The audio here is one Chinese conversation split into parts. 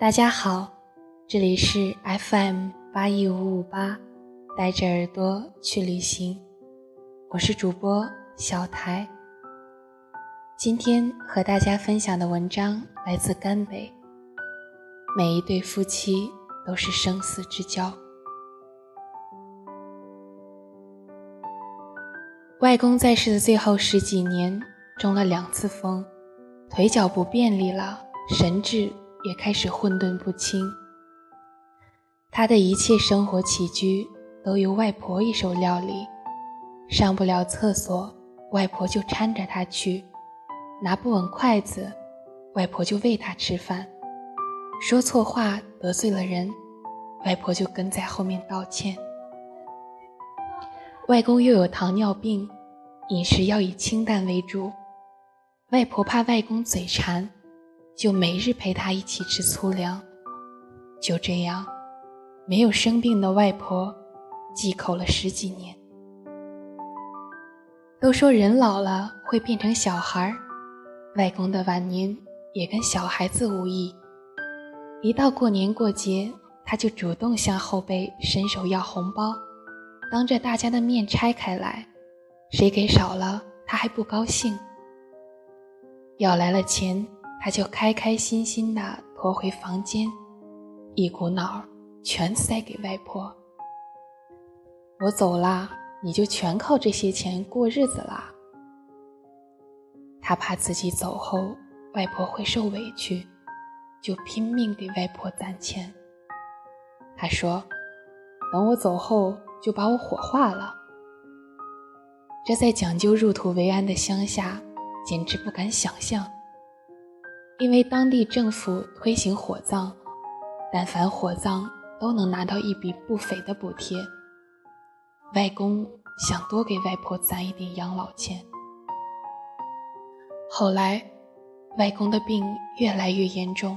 大家好，这里是 FM 八一五五八，带着耳朵去旅行，我是主播小台。今天和大家分享的文章来自甘北。每一对夫妻都是生死之交。外公在世的最后十几年，中了两次风，腿脚不便利了，神志。也开始混沌不清。他的一切生活起居都由外婆一手料理，上不了厕所，外婆就搀着他去；拿不稳筷子，外婆就喂他吃饭；说错话得罪了人，外婆就跟在后面道歉。外公又有糖尿病，饮食要以清淡为主，外婆怕外公嘴馋。就每日陪他一起吃粗粮，就这样，没有生病的外婆忌口了十几年。都说人老了会变成小孩儿，外公的晚年也跟小孩子无异。一到过年过节，他就主动向后辈伸手要红包，当着大家的面拆开来，谁给少了他还不高兴，要来了钱。他就开开心心地拖回房间，一股脑儿全塞给外婆。我走啦，你就全靠这些钱过日子啦。他怕自己走后外婆会受委屈，就拼命给外婆攒钱。他说：“等我走后就把我火化了。”这在讲究入土为安的乡下，简直不敢想象。因为当地政府推行火葬，但凡火葬都能拿到一笔不菲的补贴。外公想多给外婆攒一点养老钱。后来，外公的病越来越严重，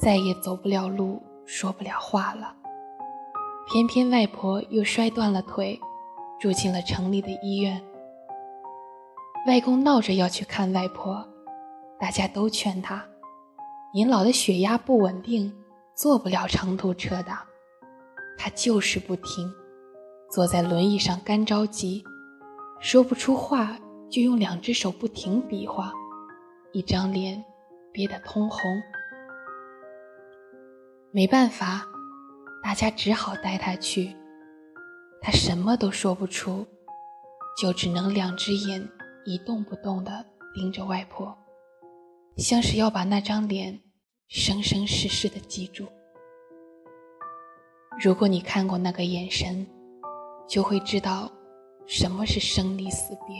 再也走不了路，说不了话了。偏偏外婆又摔断了腿，住进了城里的医院。外公闹着要去看外婆，大家都劝他。您老的血压不稳定，坐不了长途车的。他就是不听，坐在轮椅上干着急，说不出话就用两只手不停比划，一张脸憋得通红。没办法，大家只好带他去。他什么都说不出，就只能两只眼一动不动地盯着外婆。像是要把那张脸生生世世的记住。如果你看过那个眼神，就会知道什么是生离死别。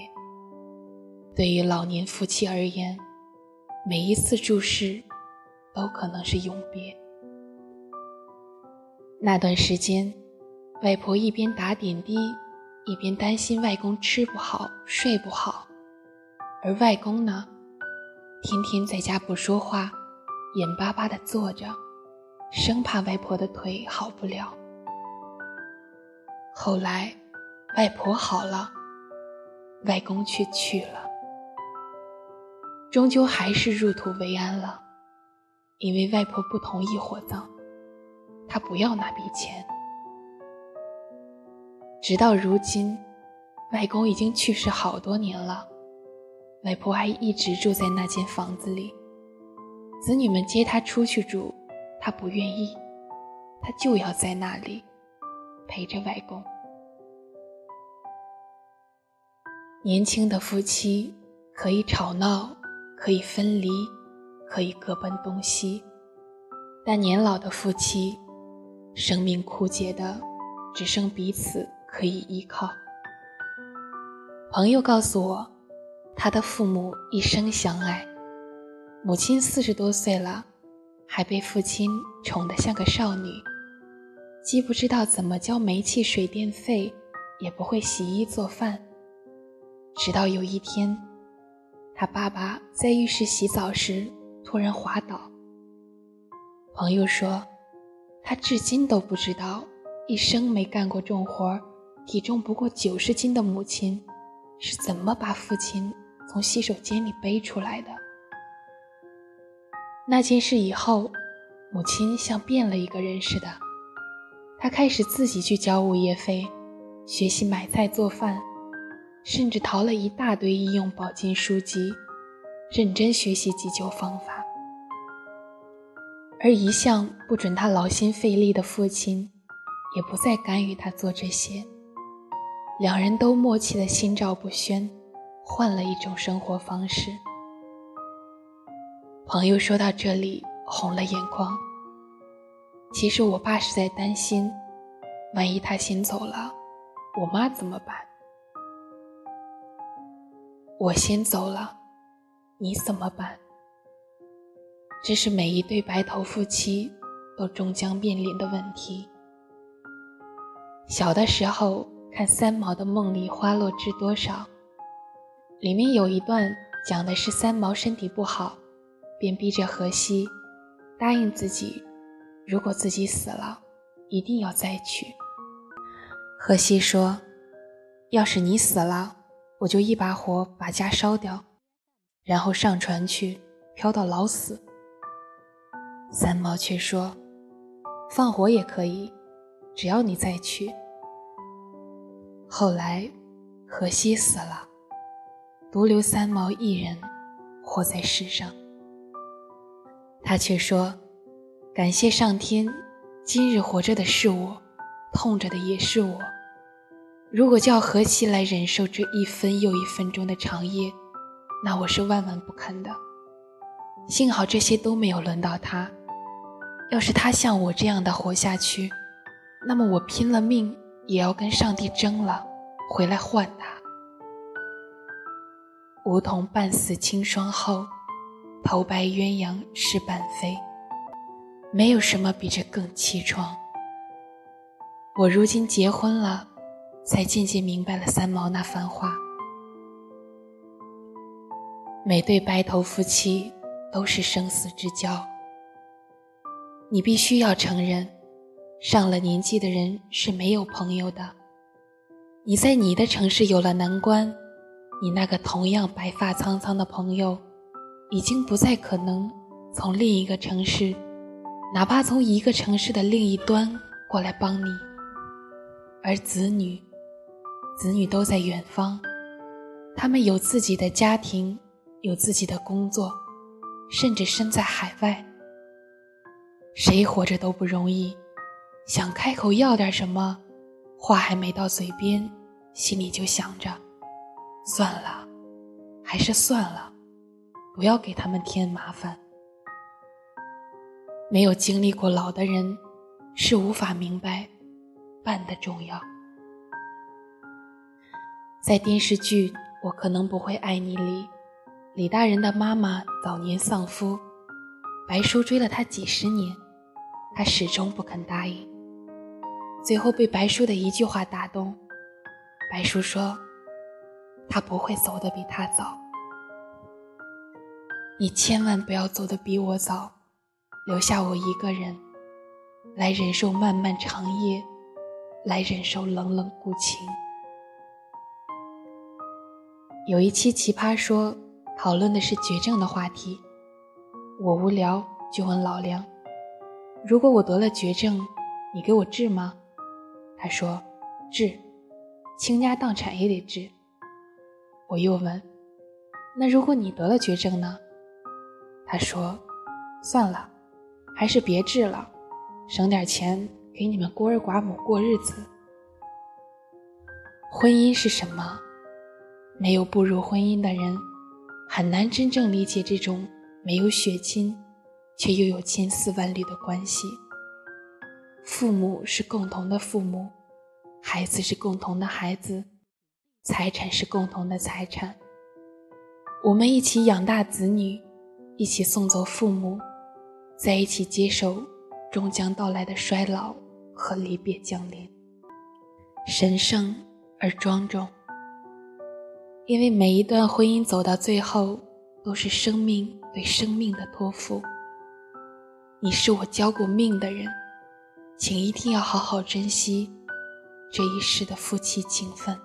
对于老年夫妻而言，每一次注视都可能是永别。那段时间，外婆一边打点滴，一边担心外公吃不好、睡不好，而外公呢？天天在家不说话，眼巴巴地坐着，生怕外婆的腿好不了。后来，外婆好了，外公却去了，终究还是入土为安了，因为外婆不同意火葬，她不要那笔钱。直到如今，外公已经去世好多年了。外婆还一直住在那间房子里，子女们接她出去住，她不愿意，她就要在那里陪着外公。年轻的夫妻可以吵闹，可以分离，可以各奔东西，但年老的夫妻，生命枯竭的只剩彼此可以依靠。朋友告诉我。他的父母一生相爱，母亲四十多岁了，还被父亲宠得像个少女，既不知道怎么交煤气水电费，也不会洗衣做饭。直到有一天，他爸爸在浴室洗澡时突然滑倒。朋友说，他至今都不知道，一生没干过重活、体重不过九十斤的母亲是怎么把父亲。从洗手间里背出来的那件事以后，母亲像变了一个人似的，她开始自己去交物业费，学习买菜做饭，甚至淘了一大堆医用保健书籍，认真学习急救方法。而一向不准他劳心费力的父亲，也不再干预他做这些。两人都默契的心照不宣，换了一种生活方式。朋友说到这里红了眼眶。其实我爸是在担心，万一他先走了，我妈怎么办？我先走了，你怎么办？这是每一对白头夫妻都终将面临的问题。小的时候。看三毛的《梦里花落知多少》，里面有一段讲的是三毛身体不好，便逼着荷西答应自己，如果自己死了，一定要再娶。荷西说：“要是你死了，我就一把火把家烧掉，然后上船去漂到老死。”三毛却说：“放火也可以，只要你再娶。”后来，荷西死了，独留三毛一人活在世上。他却说：“感谢上天，今日活着的是我，痛着的也是我。如果叫荷西来忍受这一分又一分钟的长夜，那我是万万不肯的。幸好这些都没有轮到他。要是他像我这样的活下去，那么我拼了命。”也要跟上帝争了，回来换他。梧桐半死清霜后，头白鸳鸯失半飞。没有什么比这更凄怆。我如今结婚了，才渐渐明白了三毛那番话。每对白头夫妻都是生死之交，你必须要承认。上了年纪的人是没有朋友的。你在你的城市有了难关，你那个同样白发苍苍的朋友，已经不再可能从另一个城市，哪怕从一个城市的另一端过来帮你。而子女，子女都在远方，他们有自己的家庭，有自己的工作，甚至身在海外。谁活着都不容易。想开口要点什么，话还没到嘴边，心里就想着：算了，还是算了，不要给他们添麻烦。没有经历过老的人，是无法明白伴的重要。在电视剧《我可能不会爱你》里，李大人的妈妈早年丧夫，白叔追了她几十年，她始终不肯答应。最后被白叔的一句话打动，白叔说：“他不会走得比他早，你千万不要走得比我早，留下我一个人，来忍受漫漫长夜，来忍受冷冷孤情。”有一期《奇葩说》讨论的是绝症的话题，我无聊就问老梁：“如果我得了绝症，你给我治吗？”他说：“治，倾家荡产也得治。”我又问：“那如果你得了绝症呢？”他说：“算了，还是别治了，省点钱给你们孤儿寡母过日子。”婚姻是什么？没有步入婚姻的人，很难真正理解这种没有血亲，却又有千丝万缕的关系。父母是共同的父母，孩子是共同的孩子，财产是共同的财产。我们一起养大子女，一起送走父母，在一起接受终将到来的衰老和离别降临。神圣而庄重，因为每一段婚姻走到最后，都是生命对生命的托付。你是我交过命的人。请一定要好好珍惜这一世的夫妻情分。